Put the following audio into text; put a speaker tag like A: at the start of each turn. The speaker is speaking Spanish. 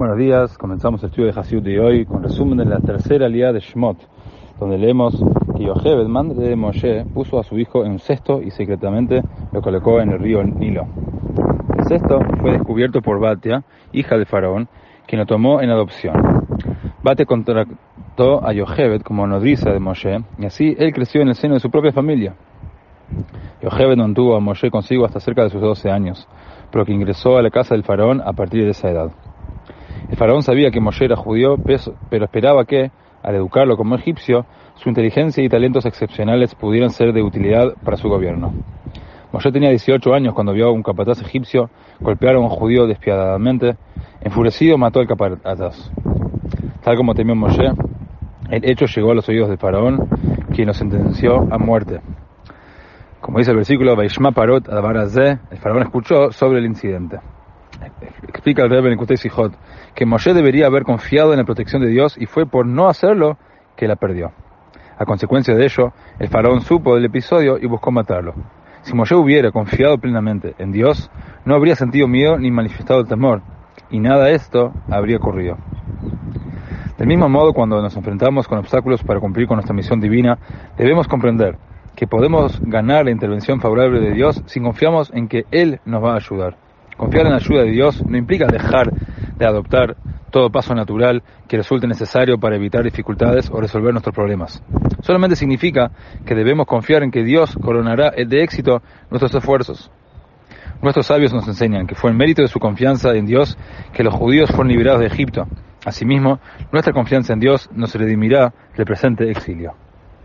A: Buenos días, comenzamos el estudio de Hasidut de hoy con resumen de la tercera liada de Shmot, donde leemos que Yocheved, madre de Moshe, puso a su hijo en un cesto y secretamente lo colocó en el río Nilo. El cesto fue descubierto por Batia, hija de Faraón, quien lo tomó en adopción. Batia contrató a Yocheved como nodriza de Moshe y así él creció en el seno de su propia familia. Yocheved mantuvo a Moshe consigo hasta cerca de sus 12 años, pero que ingresó a la casa del faraón a partir de esa edad. El faraón sabía que Moshe era judío, pero esperaba que, al educarlo como egipcio, su inteligencia y talentos excepcionales pudieran ser de utilidad para su gobierno. Moshe tenía 18 años cuando vio a un capataz egipcio golpear a un judío despiadadamente. Enfurecido mató al capataz. Tal como temió Moshe, el hecho llegó a los oídos del faraón, quien lo sentenció a muerte. Como dice el versículo, Parot el faraón escuchó sobre el incidente. Explica el Rebbe en Sijot que Moshe debería haber confiado en la protección de Dios y fue por no hacerlo que la perdió. A consecuencia de ello, el faraón supo del episodio y buscó matarlo. Si Moshe hubiera confiado plenamente en Dios, no habría sentido miedo ni manifestado temor, y nada de esto habría ocurrido. Del mismo modo, cuando nos enfrentamos con obstáculos para cumplir con nuestra misión divina, debemos comprender que podemos ganar la intervención favorable de Dios si confiamos en que Él nos va a ayudar. Confiar en la ayuda de Dios no implica dejar de adoptar todo paso natural que resulte necesario para evitar dificultades o resolver nuestros problemas. Solamente significa que debemos confiar en que Dios coronará de éxito nuestros esfuerzos. Nuestros sabios nos enseñan que fue el mérito de su confianza en Dios que los judíos fueron liberados de Egipto. Asimismo, nuestra confianza en Dios nos redimirá del presente exilio.